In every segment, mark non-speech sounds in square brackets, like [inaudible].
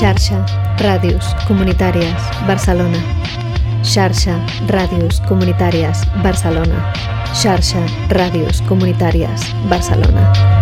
Xarxa Ràdios Comunitàries Barcelona. Xarxa Ràdios Comunitàries Barcelona. Xarxa Ràdios Comunitàries Barcelona.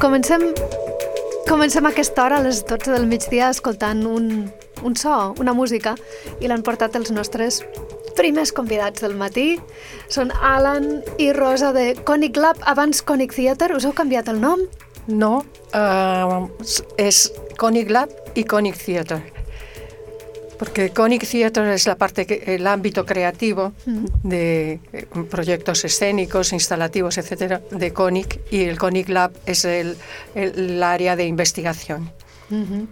Comencem, comencem aquesta hora, a les 12 del migdia, escoltant un, un so, una música, i l'han portat els nostres primers convidats del matí. Són Alan i Rosa de Conic Lab, abans Conic Theater. Us heu canviat el nom? No, uh, es Conic Lab y Conic Theater. Porque Conic Theater es la parte, que, el ámbito creativo Mm. de eh, proyectos escénicos, instalativos, etcétera, de Conic, y el Conic Lab es el, el- el área de investigación. Uh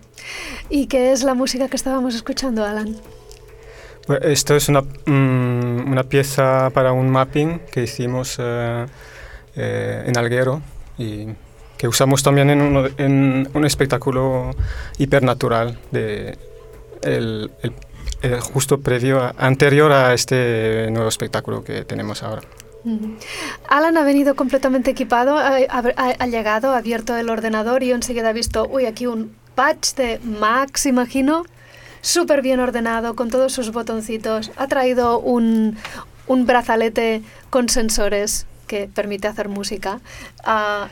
¿Y qué es la música que estábamos escuchando, Alan? Bueno, Esto es una, mm, una pieza para un mapping que hicimos eh, eh, en Alguero y que usamos también en, uno- en un espectáculo hipernatural de el, el- el justo previo, a- anterior a este nuevo espectáculo que tenemos ahora. Alan ha venido completamente equipado, ha, ha- ha llegado, ha abierto el ordenador y enseguida he visto, uy, aquí un patch de Max, imagino, súper bien ordenado, con todos sus botoncitos. Ha traído un, un brazalete con sensores que permite hacer música. Ah,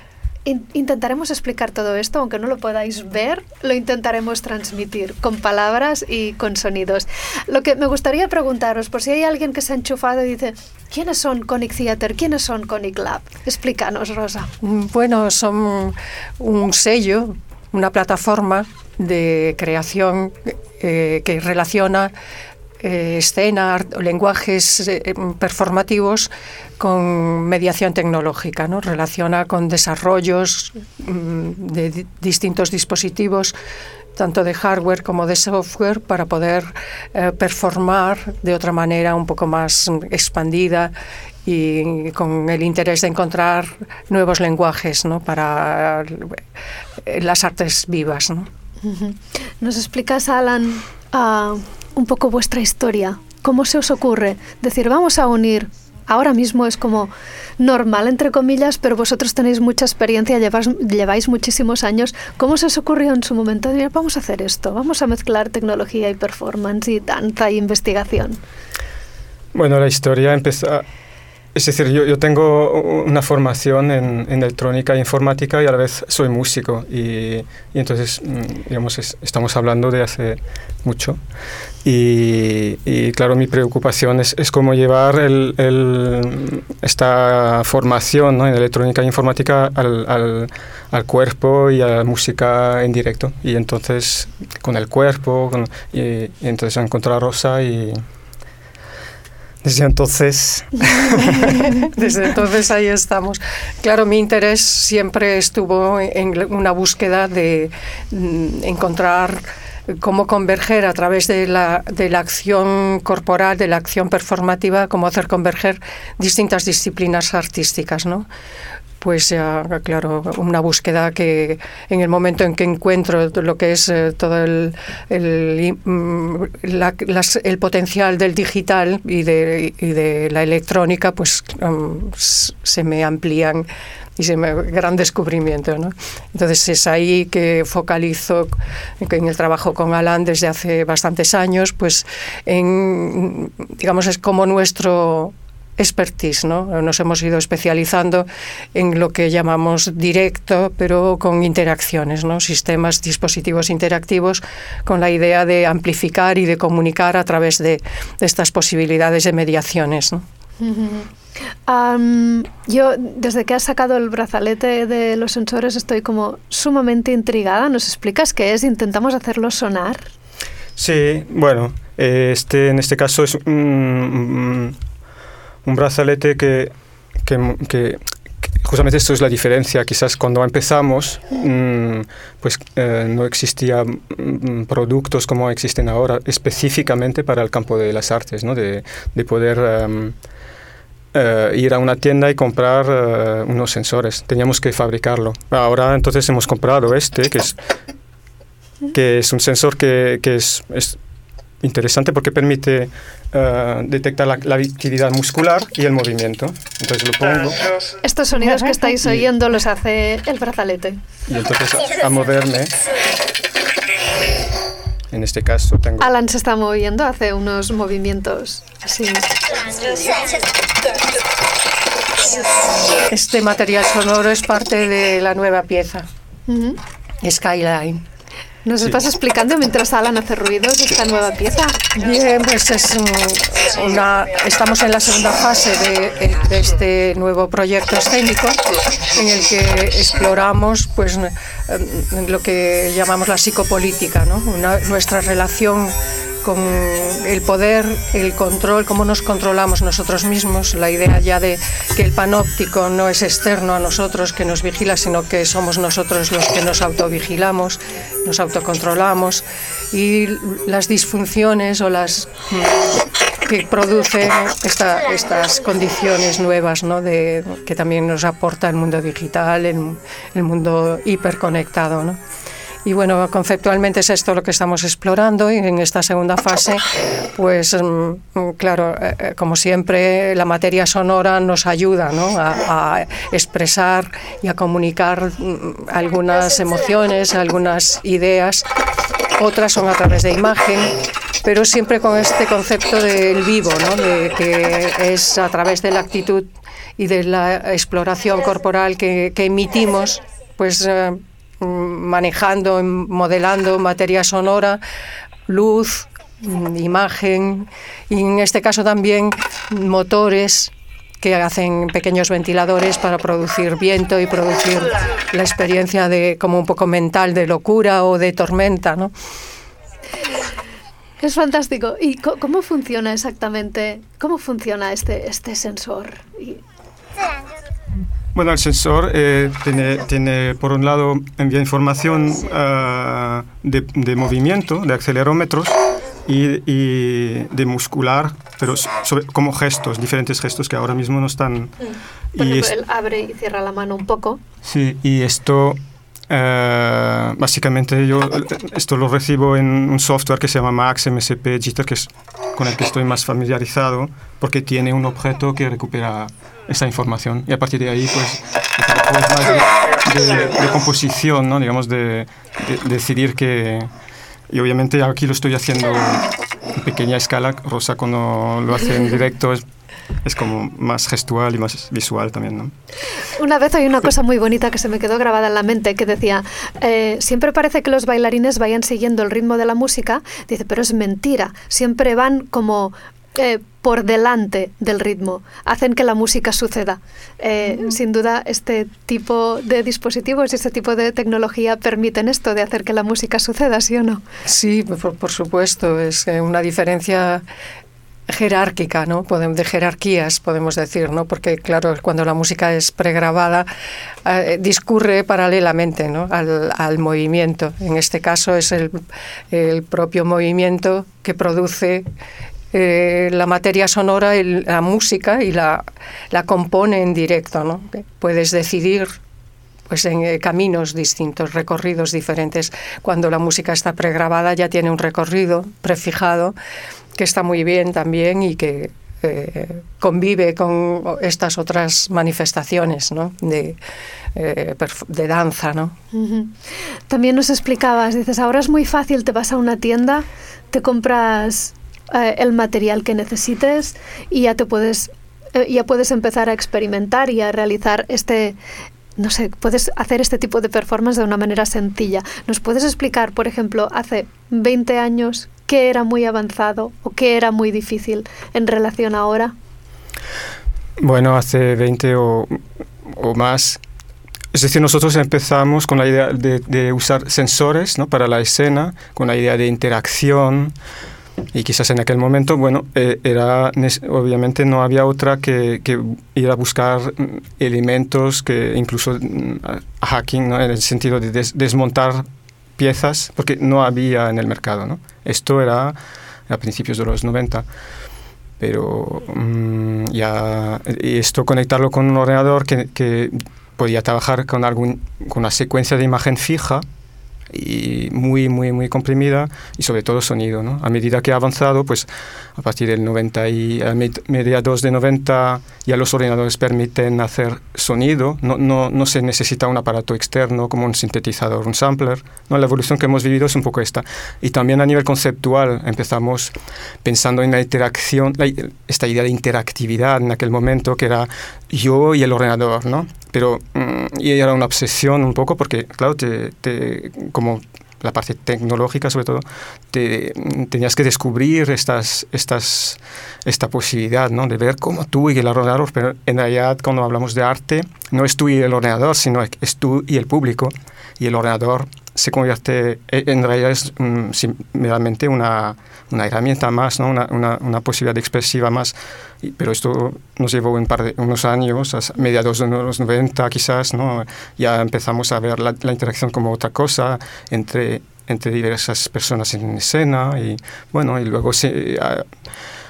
in- intentaremos explicar todo esto, aunque no lo podáis ver, lo intentaremos transmitir con palabras y con sonidos. Lo que me gustaría preguntaros, por si hay alguien que se ha enchufado y dice, ¿quiénes son Conic Theater? ¿Quiénes son Conic Lab? Explícanos, Rosa. Mm, Bueno, son un sello, una plataforma de creación eh, que relaciona eh, escena, lenguajes eh, em, performativos con mediación tecnológica, ¿no? Relaciona con desarrollos mm, de di- distintos dispositivos tanto de hardware como de software para poder eh, performar de otra manera un poco más mm, expandida y con el interés de encontrar nuevos lenguajes ¿no? para eh, las artes vivas. ¿no? ¿Nos explicas, Alan, un poco vuestra historia? ¿Cómo se os ocurre decir, vamos a unir? Ahora mismo es como normal, entre comillas, pero vosotros tenéis mucha experiencia, llevas- lleváis muchísimos años. ¿Cómo se os ocurrió en su momento? Decir, vamos a hacer esto, vamos a mezclar tecnología y performance y danza y investigación. Bueno, la historia empezó... Es decir, yo, tengo una formación en, electrónica e informática y a la vez soy músico. Y, y entonces, mm, digamos, es- estamos hablando de hace mucho. Y, claro, mi preocupación es, es cómo llevar el- el- esta formación ¿no? en electrónica e informática al, al- cuerpo y a la música en directo. Y entonces, con el cuerpo, y, y entonces encontré a Rosa y... Desde entonces [laughs] Desde entonces ahí estamos. Claro, mi interés siempre estuvo en una búsqueda de mm, encontrar cómo converger a través de la, de la acción corporal, de la acción performativa, cómo hacer converger distintas disciplinas artísticas, ¿no? Pues ya, claro, una búsqueda que en el momento en que encuentro lo que es eh, todo el, el, mm, la- el potencial del digital y de, y de la electrónica, pues mm, se me amplían y se me gran descubrimiento, ¿no? Entonces es ahí que focalizo en el trabajo con Alan desde hace bastantes años, pues en digamos es como nuestro expertise, ¿no? Nos hemos ido especializando en lo que llamamos directo, pero con interacciones, ¿no? Sistemas, dispositivos interactivos con la idea de amplificar y de comunicar a través de, de estas posibilidades de mediaciones, yo, desde que has sacado el brazalete de los sensores, estoy como sumamente intrigada. ¿Nos explicas qué es? Intentamos hacerlo sonar. Sí, bueno, eh, este en este caso es un, un brazalete que, que, justamente esto es la diferencia. Quizás cuando empezamos, mm, pues eh, no existían mm, productos como existen ahora específicamente para el campo de las artes, ¿no? de, de poder em, eh, ir a una tienda y comprar eh, unos sensores. Teníamos que fabricarlo. Ahora entonces hemos comprado este, que es, que es un sensor que, es interesante porque permite uh, detectar la, la, actividad muscular y el movimiento. Entonces lo pongo. Estos sonidos que estáis oyendo los hace el brazalete. Y entonces a, a moverme. En este caso tengo... Alan se está moviendo, hace unos movimientos así. Este material sonoro es parte de la nueva pieza, uh -huh. Skyline. ¿Nos sí. estás explicando mientras Alan hace ruidos esta nueva pieza? Bien, pues es una, estamos en la segunda fase de, de, este nuevo proyecto escénico en el que exploramos pues, lo que llamamos la psicopolítica, ¿no? Una, nuestra relación con el poder, el control, cómo nos controlamos nosotros mismos, la idea ya de que el panóptico no es externo a nosotros, que nos vigila, sino que somos nosotros los que nos autovigilamos, nos autocontrolamos y las disfunciones o las que producen esta, estas condiciones nuevas ¿no? que también nos aporta el mundo digital, el, el mundo hiperconectado. ¿no? Y bueno, conceptualmente es esto lo que estamos explorando y en esta segunda fase, pues claro, como siempre, la materia sonora nos ayuda ¿no? a, expresar y a comunicar algunas emociones, algunas ideas. Otras son a través de imagen, pero siempre con este concepto del vivo, ¿no? de que es a través de la actitud y de la exploración corporal que, que emitimos, pues manejando, modelando materia sonora, luz, imagen y en este caso también motores que hacen pequeños ventiladores para producir viento y producir la experiencia de como un poco mental de locura o de tormenta, ¿no? Es fantástico. ¿Y cómo funciona exactamente? ¿Cómo funciona este, este sensor? Bueno, el sensor eh, tiene, tiene, por un lado, envía información uh, de, de, movimiento, de acelerómetros y, y de muscular, pero sobre, como gestos, diferentes gestos que ahora mismo no están. Por y ejemplo, él abre y cierra la mano un poco. Sí, y esto. Uh, básicamente yo esto lo recibo en un software que se llama Max MSP Jitter, que es con el que estoy más familiarizado, porque tiene un objeto que recupera esa información y a partir de ahí pues, más de, de, de, composición, ¿no? digamos, de, de, decidir que... Y obviamente aquí lo estoy haciendo en pequeña escala, Rosa cuando lo hace en directo es, es como más gestual y más visual también, ¿no? Una vez hay una cosa muy bonita que se me quedó grabada en la mente que decía, eh, siempre parece que los bailarines vayan siguiendo el ritmo de la música, dice, pero es mentira, siempre van como eh, por delante del ritmo, hacen que la música suceda. Eh, mm. Sin duda, este tipo de dispositivos y este tipo de tecnología permiten esto, de hacer que la música suceda, ¿sí o no? Sí, por, por supuesto, es una diferencia jerárquica, ¿no? De jerarquías, podemos decir, ¿no? Porque, claro, cuando la música es pregrabada, eh, discurre paralelamente ¿no? al, al, movimiento. En este caso es el, el propio movimiento que produce eh, la materia sonora, el, la música y la, la compone en directo. ¿no? Puedes decidir pues en eh, caminos distintos, recorridos diferentes. Cuando la música está pregrabada ya tiene un recorrido prefijado que está muy bien también y que eh, convive con estas otras manifestaciones ¿no? de, eh, de danza. ¿no? También nos explicabas, dices, ahora es muy fácil, te vas a una tienda, te compras eh, el material que necesites y ya te puedes eh, ya puedes empezar a experimentar y a realizar este no sé, puedes hacer este tipo de performance de una manera sencilla. ¿Nos puedes explicar, por ejemplo, hace 20 años qué era muy avanzado o qué era muy difícil en relación a ahora? Bueno, hace 20 o, o más es decir, nosotros empezamos con la idea de, de usar sensores ¿no? para la escena, con la idea de interacción, Y quizás en aquel momento, bueno, eh, era obviamente no había otra que, que, ir a buscar mm, elementos que incluso mm, hacking, ¿no? en el sentido de desmontar piezas, porque no había en el mercado. ¿no? Esto era a principios de los 90 pero mm, ya esto conectarlo con un ordenador que, que podía trabajar con, algún, con una secuencia de imagen fija y muy, muy, muy comprimida y sobre todo sonido. ¿no? A medida que ha avanzado, pues a partir del 90 y a mediados de 90 ya los ordenadores permiten hacer sonido, no, no, no, se necesita un aparato externo como un sintetizador, un sampler. ¿no? La evolución que hemos vivido es un poco esta. Y también a nivel conceptual empezamos pensando en la interacción, esta idea de interactividad en aquel momento que era yo y el ordenador, ¿no? Pero mm, y era una obsesión un poco porque, claro, te, te, como la parte tecnológica sobre todo, te, tenías que descubrir estas, estas, esta posibilidad ¿no? de ver cómo tú y el ordenador, pero en realidad cuando hablamos de arte no es tú y el ordenador, sino es tú y el público y el ordenador se convierte, e, en realidad es um, meramente una, una, herramienta más, ¿no? una, una, una, posibilidad expresiva más. Pero esto nos llevó un par de, unos años, a mediados de los 90 quizás, ¿no? ya empezamos a ver la, la interacción como otra cosa entre, entre diversas personas en escena y bueno, y luego se... A,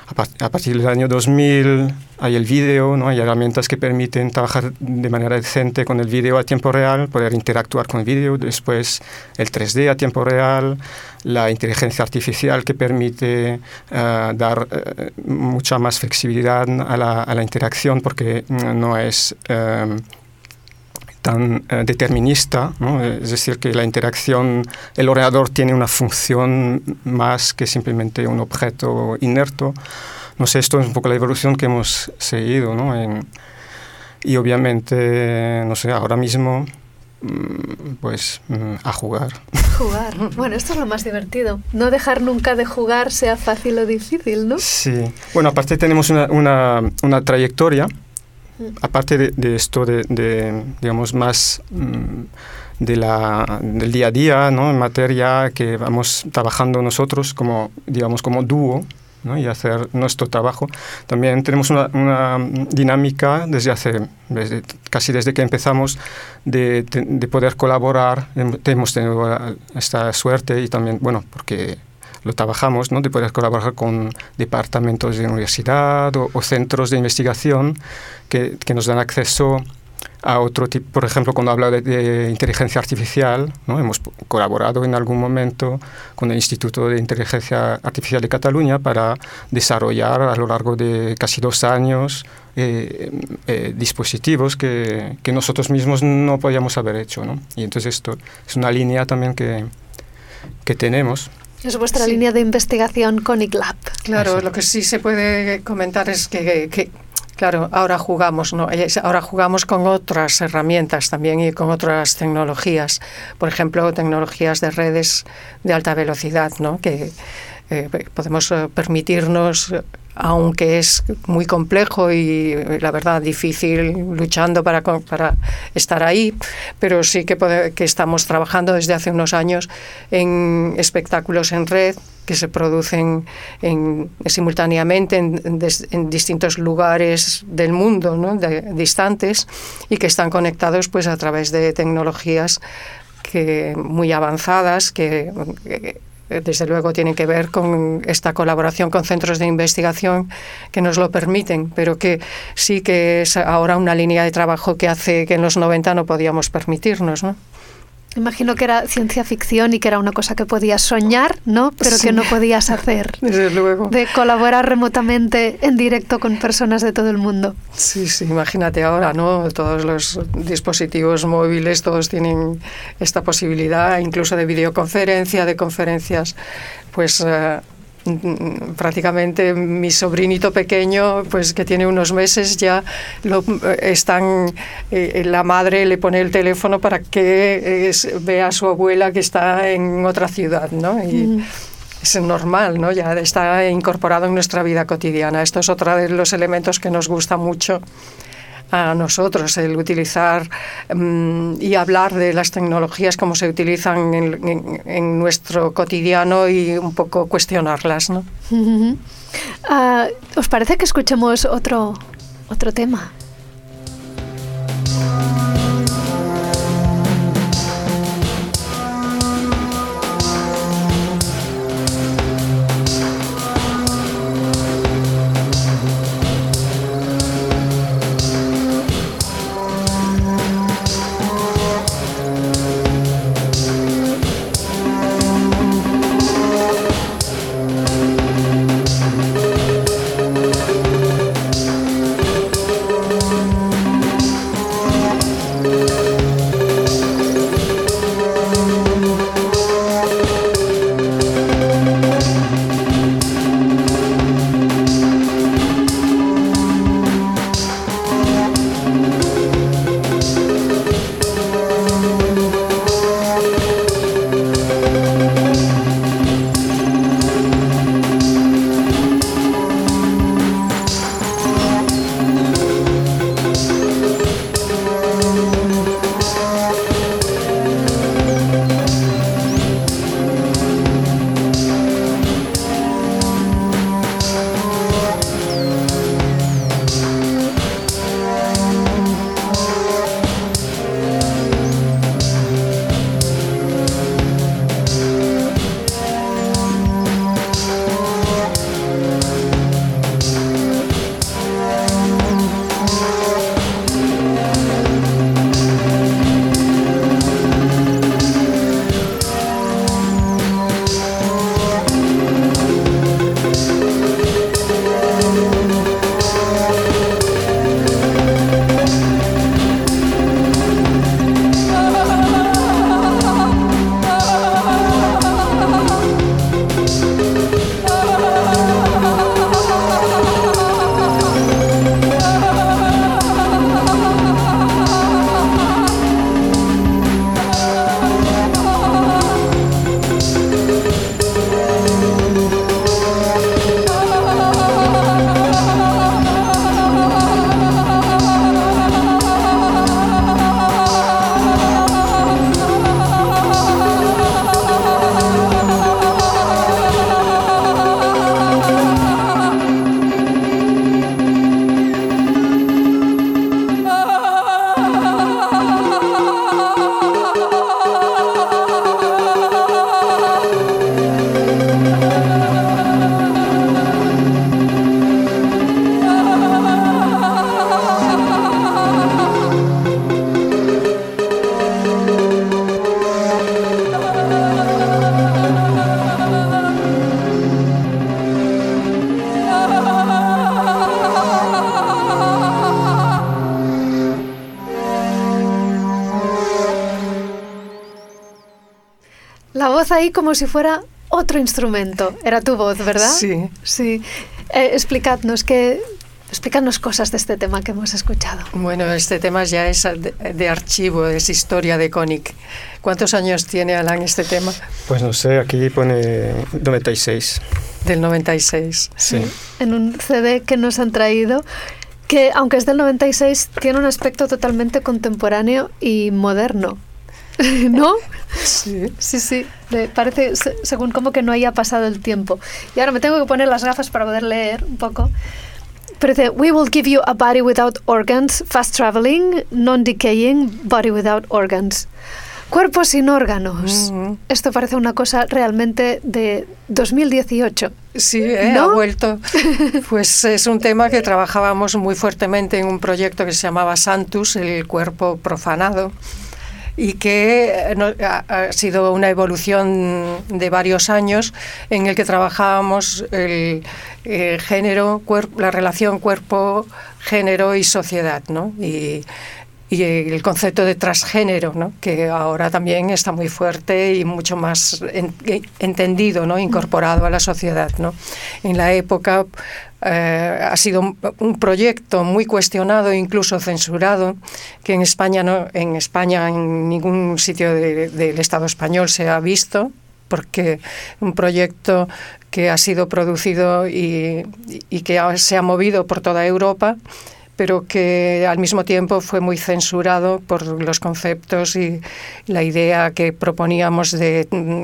a partir del año 2000 hay el vídeo, ¿no? hay herramientas que permiten trabajar de manera decente con el vídeo a tiempo real, poder interactuar con el vídeo, después el 3D a tiempo real, la inteligencia artificial que permite uh, dar uh, mucha más flexibilidad a la, a la interacción porque no es... Um, tan eh, determinista, ¿no? es decir, que la interacción, el ordenador tiene una función más que simplemente un objeto inerto. No sé, esto es un poco la evolución que hemos seguido, ¿no? En, y obviamente, no sé, ahora mismo, mm, pues mm, a jugar. Jugar. Bueno, esto es lo más divertido. No dejar nunca de jugar, sea fácil o difícil, ¿no? Sí. Bueno, aparte tenemos una, una, una trayectoria aparte de, esto de, digamos, más mm, de la, del día a día, ¿no? En materia que vamos trabajando nosotros como, digamos, como dúo, y hacer nuestro trabajo. También tenemos una, dinámica desde hace, desde, casi desde que empezamos, de, de, poder colaborar. Hemos tenido esta suerte y también, bueno, porque lo trabajamos, ¿no? de poder colaborar con departamentos de universidad o, centros de investigación que, que, nos dan acceso a otro tipo, por ejemplo, cuando habla de, inteligencia artificial, ¿no? hemos colaborado en algún momento con el Instituto de Inteligencia Artificial de Cataluña para desarrollar a lo largo de casi dos años eh, eh, dispositivos que, que, nosotros mismos no podíamos haber hecho. ¿no? Y entonces esto es una línea también que, que tenemos. Es vuestra línea de investigación con ICLAB. Claro, lo que sí se puede comentar es que, que Claro, ahora jugamos, ¿no? Ahora jugamos con otras herramientas también y con otras tecnologías. Por ejemplo, tecnologías de redes de alta velocidad, ¿no? Que eh, podemos eh, permitirnos aunque es muy complejo y la verdad difícil luchando para, para estar ahí, pero sí que, que estamos trabajando desde hace unos años en espectáculos en red que se producen en, simultáneamente en, distintos lugares del mundo, ¿no? distantes, y que están conectados pues, a través de tecnologías que, muy avanzadas que desde luego tienen que ver con esta colaboración con centros de investigación que nos lo permiten, pero que sí que es ahora una línea de trabajo que hace que en los 90 no podíamos permitirnos, ¿no? Imagino que era ciencia ficción y que era una cosa que podías soñar, ¿no? Pero que no podías hacer. [laughs] Desde luego. De colaborar remotamente en directo con personas de todo el mundo. Sí, sí, imagínate ahora, ¿no? Todos los dispositivos móviles, todos tienen esta posibilidad, incluso de videoconferencia, de conferencias, pues... Uh, prácticamente mi sobrinito pequeño, pues que tiene unos meses, ya lo están, eh, la madre le pone el teléfono para que vea a su abuela que está en otra ciudad, ¿no? Y, Es normal, ¿no? Ya está incorporado en nuestra vida cotidiana. Esto es otro de los elementos que nos gusta mucho a nosotros, el utilizar mm, y hablar de las tecnologías como se utilizan en, nuestro cotidiano y un poco cuestionarlas. ¿no? Ah, ¿Os parece que escuchemos otro, otro tema? Ahí como si fuera otro instrumento. Era tu voz, ¿verdad? Sí. Sí. Eh, explicadnos que Explícanos cosas de este tema que hemos escuchado. Bueno, este tema ya es de, archivo, es historia de Conic. ¿Cuántos años tiene Alan este tema? Pues no sé, aquí pone 96. Del 96. Sí. En un CD que nos han traído, que aunque es del 96, tiene un aspecto totalmente contemporáneo y moderno. [laughs] ¿No? Sí. Sí, sí. parece según como que no haya pasado el tiempo. Y ahora me tengo que poner las gafas para poder leer un poco. Pero dice, we will give you a body without organs, fast traveling, non-decaying, body without organs. Cuerpo sin órganos. Esto parece una cosa realmente de 2018. Sí, ¿eh? ha vuelto. [laughs] Pues es un tema que trabajábamos muy fuertemente en un proyecto que se llamaba Santus, el cuerpo profanado y que eh, ha sido una evolución de varios años en el que trabajábamos el, género, la relación cuerpo, género y sociedad, ¿no? Y, el concepto de transgénero, ¿no? que ahora también está muy fuerte y mucho más entendido, ¿no? incorporado a la sociedad. ¿no? En la época eh, ha sido un, proyecto muy cuestionado, incluso censurado, que en España, no, en España, en ningún sitio del Estado español se ha visto, porque un proyecto que ha sido producido y, que se ha movido por toda Europa, pero que al mismo tiempo fue muy censurado por los conceptos y la idea que proponíamos de, mm,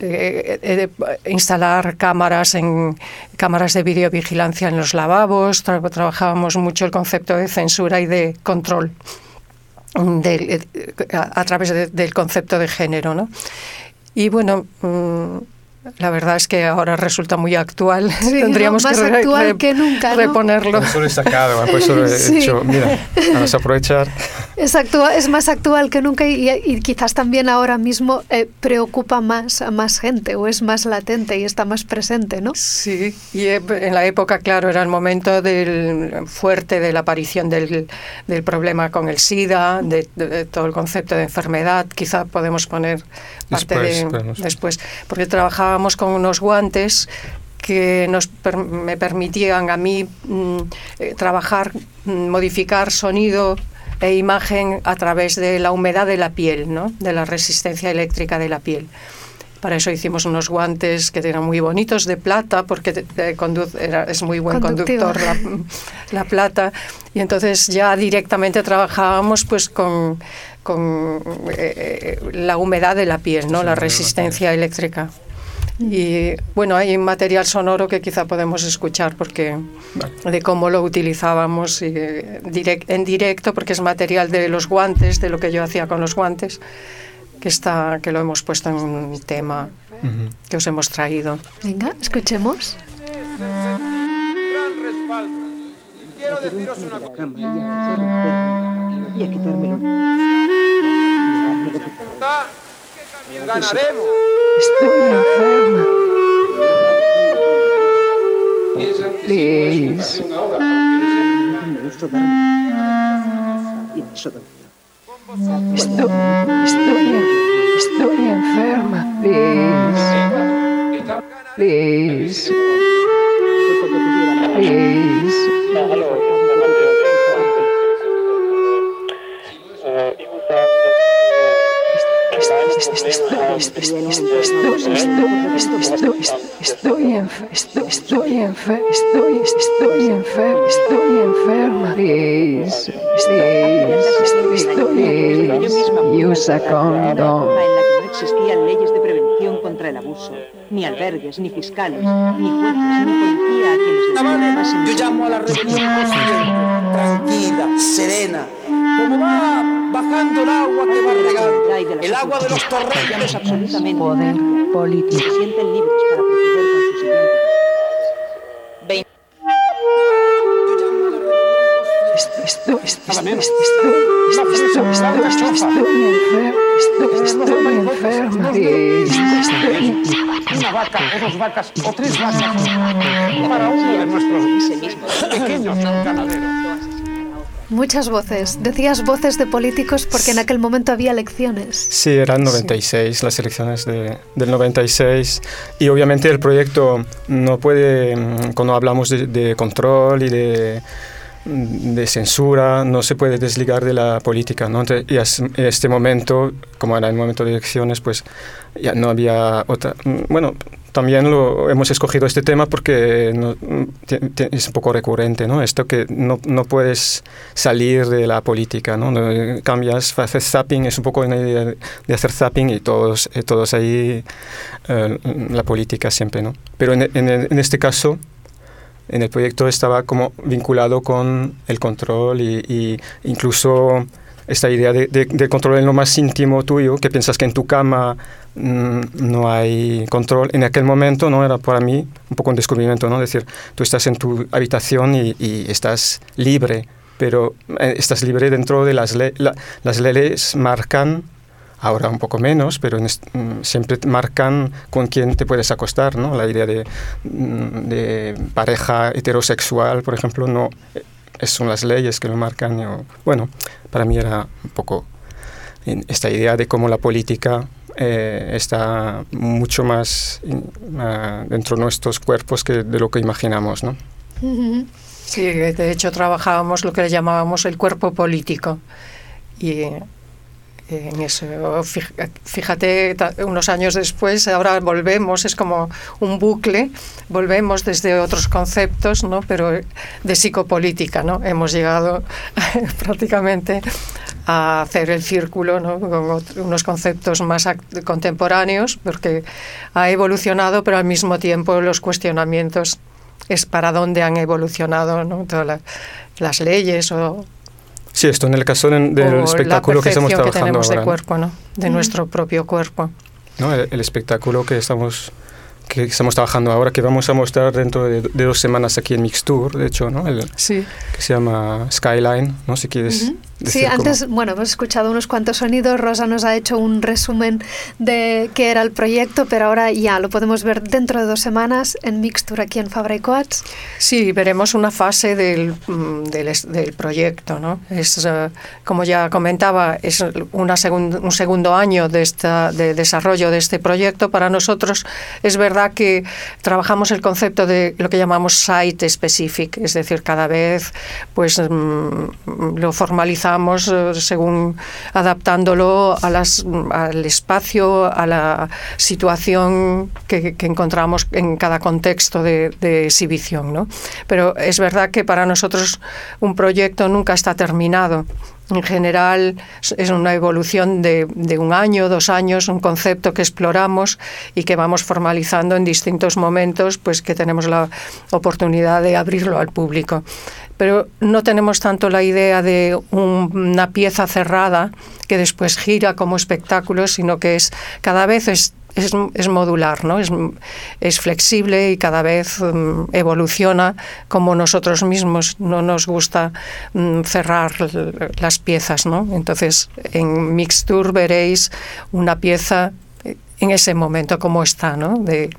eh, instalar cámaras en cámaras de videovigilancia en los lavabos. trabajábamos mucho el concepto de censura y de control eh, a, través del concepto de género, ¿no? Y bueno, mm, la verdad es que ahora resulta muy actual. [laughs] Tendríamos más que, actual que nunca, reponerlo. Por eso lo he sacado, por eso lo he hecho. Mira, vamos a aprovechar. Es, actual, es más actual que nunca y, quizás también ahora mismo eh, preocupa más a más gente o es más latente y está más presente, ¿no? Sí, y en la época, claro, era el momento del fuerte de la aparición del, del problema con el SIDA, de, todo el concepto de enfermedad. Quizá podemos poner parte después, de después, porque trabajábamos con unos guantes que nos me permitían a mí mm, eh, trabajar, mm, modificar sonido e imagen a través de la humedad de la piel, ¿no? de la resistencia eléctrica de la piel. Para eso hicimos unos guantes que eran muy bonitos de plata, porque es muy buen conductor [laughs] la, plata. Y entonces ya directamente trabajábamos pues con, con eh, la humedad de la piel, ¿no? la resistencia eléctrica. Y bueno, hay material sonoro que quizá podemos escuchar porque de cómo lo utilizábamos en directo, porque es material de los guantes, de lo que yo hacía con los guantes, que está, que lo hemos puesto en un tema que os hemos traído. Venga, escuchemos. Gran respaldo. Quiero deciros una cosa. Ganaremos. Estoy enferma. Please. Estoy, estoy, estoy enferma. Please. Please. Please. Estoy, estoy, estoy enferma, estoy, estoy enferma, estoy enferma. Please, please, please, use a condom. No existían leyes de prevención contra el abuso, ni albergues, ni fiscales, ni jueces, ni policía a quienes Yo llamo a la rebelión tranquila, serena, como va el agua que va regando, el agua de los torrentes. absolutamente poder político. Se sienten libres para proceder con su siguiente. Estoy, estoy, estoy, estoy, estoy enferma, estoy Una vaca o dos vacas o tres vacas para uno de nuestros pequeños ganaderos. Muchas voces. Decías voces de políticos porque en aquel momento había elecciones. Sí, eran 96, las elecciones de, del 96. Y obviamente el proyecto no puede, mm, cuando hablamos de, de control y de de censura, no se puede desligar de la política. ¿no? y en este momento, como era el momento de elecciones, pues ya no había otra... Mm, bueno, también lo, hemos escogido este tema porque es un poco recurrente, ¿no? Esto que no, no, puedes salir de la política, ¿no? Cambias, haces zapping, es un poco una idea de hacer zapping y todos, eh, todos ahí, eh, la política siempre, ¿no? Pero en, en, en, este caso, en el proyecto estaba como vinculado con el control y, incluso esta idea de, de, control en lo más íntimo tuyo, que piensas que en tu cama mm, no hay control. En aquel momento no era para mí un poco un descubrimiento, ¿no? Es decir, tú estás en tu habitación y, estás libre, pero eh, estás libre dentro de las, leyes. las leyes marcan ahora un poco menos, pero mm, siempre marcan con quién te puedes acostar, ¿no? La idea de, mm, de pareja heterosexual, por ejemplo, no son las leyes que lo marcan. bueno, para mí era un poco esta idea de cómo la política eh, está mucho más dentro de nuestros cuerpos que de lo que imaginamos, ¿no? Sí, de hecho trabajábamos lo que le llamábamos el cuerpo político y en eso. Fíjate, unos años después, ahora volvemos, es como un bucle, volvemos desde otros conceptos, ¿no? pero de psicopolítica. ¿no? Hemos llegado [laughs] prácticamente a hacer el círculo ¿no? con unos conceptos más contemporáneos, porque ha evolucionado, pero al mismo tiempo los cuestionamientos es para dónde han evolucionado ¿no? todas la- las leyes o Sí, esto en el caso de- del o espectáculo la que estamos percepción que trabajando tenemos ahora. de ¿no? cuerpo, ¿no? De nuestro propio cuerpo. ¿no? El, el espectáculo que estamos que estamos trabajando ahora, que vamos a mostrar dentro de, de dos semanas aquí en Mixtour, de hecho, ¿no? El, Sí. que se llama Skyline, ¿no? Si quieres Sí, decir cómo- antes, bueno, hemos escuchado unos cuantos sonidos, Rosa nos ha hecho un resumen de qué era el proyecto, pero ahora ya lo podemos ver dentro de dos semanas en Mixture aquí en Fabra y Coats. Sí, veremos una fase del, mm, del, del proyecto. ¿no? Es, eh, como ya comentaba, es una segun- un segundo año de, esta, de desarrollo de este proyecto. Para nosotros es verdad que trabajamos el concepto de lo que llamamos site specific, es decir, cada vez pues, mm, lo formalizamos eh, según adaptándolo a las, al espacio, a la situación que, que encontramos en cada contexto de, de exhibición. ¿no? Pero es verdad que para nosotros un proyecto nunca está terminado. En general es una evolución de, de, un año, dos años, un concepto que exploramos y que vamos formalizando en distintos momentos, pues que tenemos la oportunidad de abrirlo al público. Pero no tenemos tanto la idea de un, una pieza cerrada que después gira como espectáculo, sino que es cada vez es es, es, modular, ¿no? Es, es, flexible y cada vez um, evoluciona como nosotros mismos. No nos gusta um, cerrar las piezas, ¿no? Entonces, en Mixture veréis una pieza en ese momento como está, ¿no? De,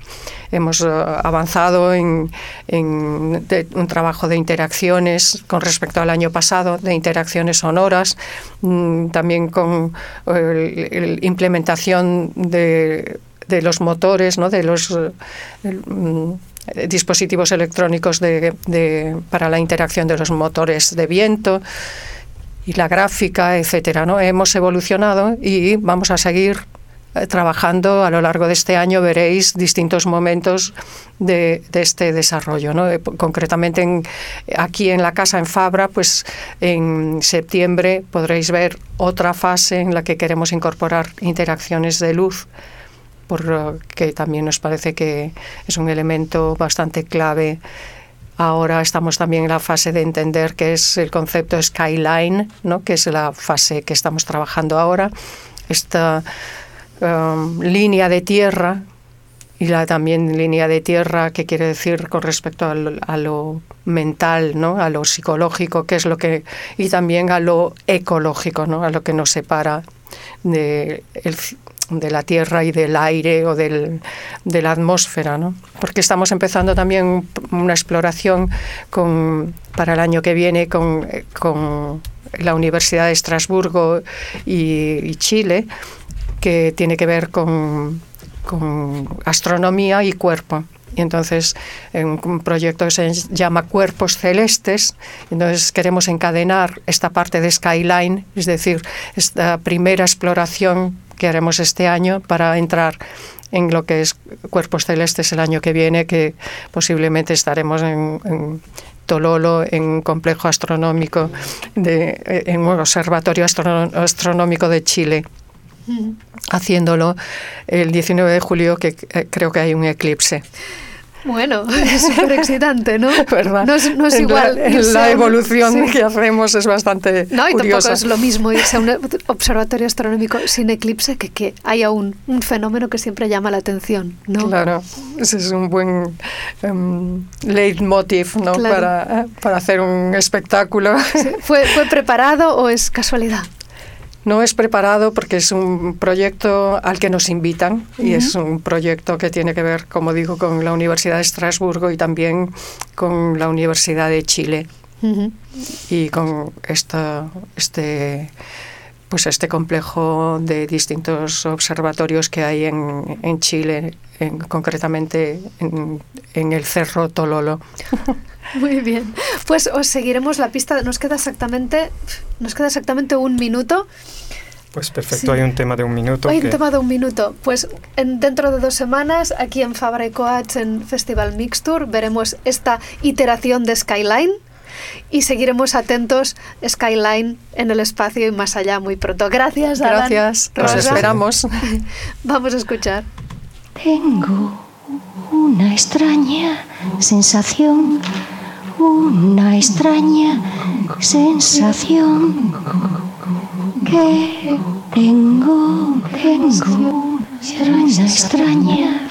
hemos uh, avanzado en, en un trabajo de interacciones con respecto al año pasado, de interacciones sonoras, mmm, también con el, el implementación de, los motores, ¿no? de los uh, el, dispositivos electrónicos de, para la interacción de los motores de viento y la gráfica, etcétera. Hemos evolucionado y vamos a seguir trabajando a lo largo de este año veréis distintos momentos de, este desarrollo. ¿no? Concretamente en, aquí en la casa en Fabra, pues en septiembre podréis ver otra fase en la que queremos incorporar interacciones de luz porque también nos parece que es un elemento bastante clave Ahora estamos también en la fase de entender qué es el concepto skyline, ¿no? que es la fase que estamos trabajando ahora. Esta um, línea de tierra y la también línea de tierra que quiere decir con respecto a lo, mental, ¿no? a lo psicológico, que es lo que y también a lo ecológico, ¿no? a lo que nos separa de, el, de la tierra y del aire o del, de la atmósfera, ¿no? porque estamos empezando también una exploración con, para el año que viene con, con la Universidad de Estrasburgo y Chile, que tiene que ver con, astronomía y cuerpo. Y entonces, en un proyecto que se llama Cuerpos Celestes, entonces queremos encadenar esta parte de Skyline, es decir, esta primera exploración que haremos este año para entrar en lo que es Cuerpos Celestes el año que viene, que posiblemente estaremos en, Tololo, en un complejo astronómico, de, en un observatorio astro, astronómico de Chile [laughs] haciéndolo el 19 de julio, que eh, creo que hay un eclipse. Bueno, [laughs] [laughs] es súper excitante, ¿no? ¿Verdad? No es, no es igual. La, la evolución sí. que hacemos es bastante No, y curiosa. tampoco es lo mismo irse a un observatorio astronómico sin eclipse que que haya un, un fenómeno que siempre llama la atención, ¿no? Claro, ese es un buen um, leitmotiv, ¿no? Claro. Para, para hacer un espectáculo. Sí. ¿Fue, ¿Fue preparado o es casualidad? No es preparado porque es un proyecto al que nos invitan uh -huh. y es un proyecto que tiene que ver, como digo, con la Universidad de Estrasburgo y también con la Universidad de Chile uh -huh. y con esta, este pues este complejo de distintos observatorios que hay en, en Chile, en, concretamente en, en el Cerro Tololo. [laughs] Muy bien. Pues os seguiremos la pista. Nos queda exactamente, nos queda exactamente un minuto. Pues perfecto, hay un tema de un minuto. Hay que- un tema de un minuto. Pues en- dentro de dos semanas, aquí en Fabra y Coats, en Festival Mixture, veremos esta iteración de Skyline y seguiremos atentos Skyline en el espacio y más allá muy pronto. Gracias, Alan. Gracias, Rosa. esperamos. [laughs] Vamos a escuchar. Tengo una extraña sensación, una extraña sensación. Que tengo, tengo una extraña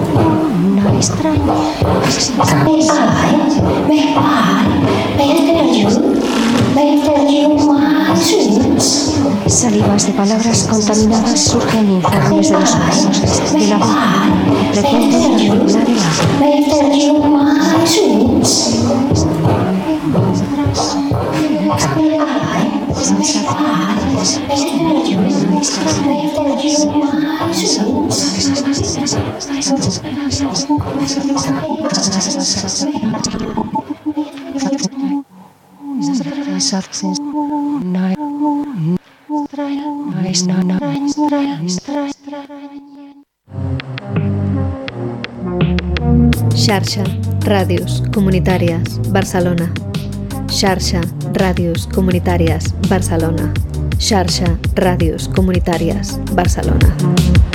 Salivas de palabras contaminadas surgen informes de los ojos, de la boca, frecuencia particular el agua. Xarxa, Ràdios Comunitàries, Barcelona. Xarxa, Ràdios Comunitàries, Barcelona. Xarxa, Ràdios Comunitàries, Barcelona.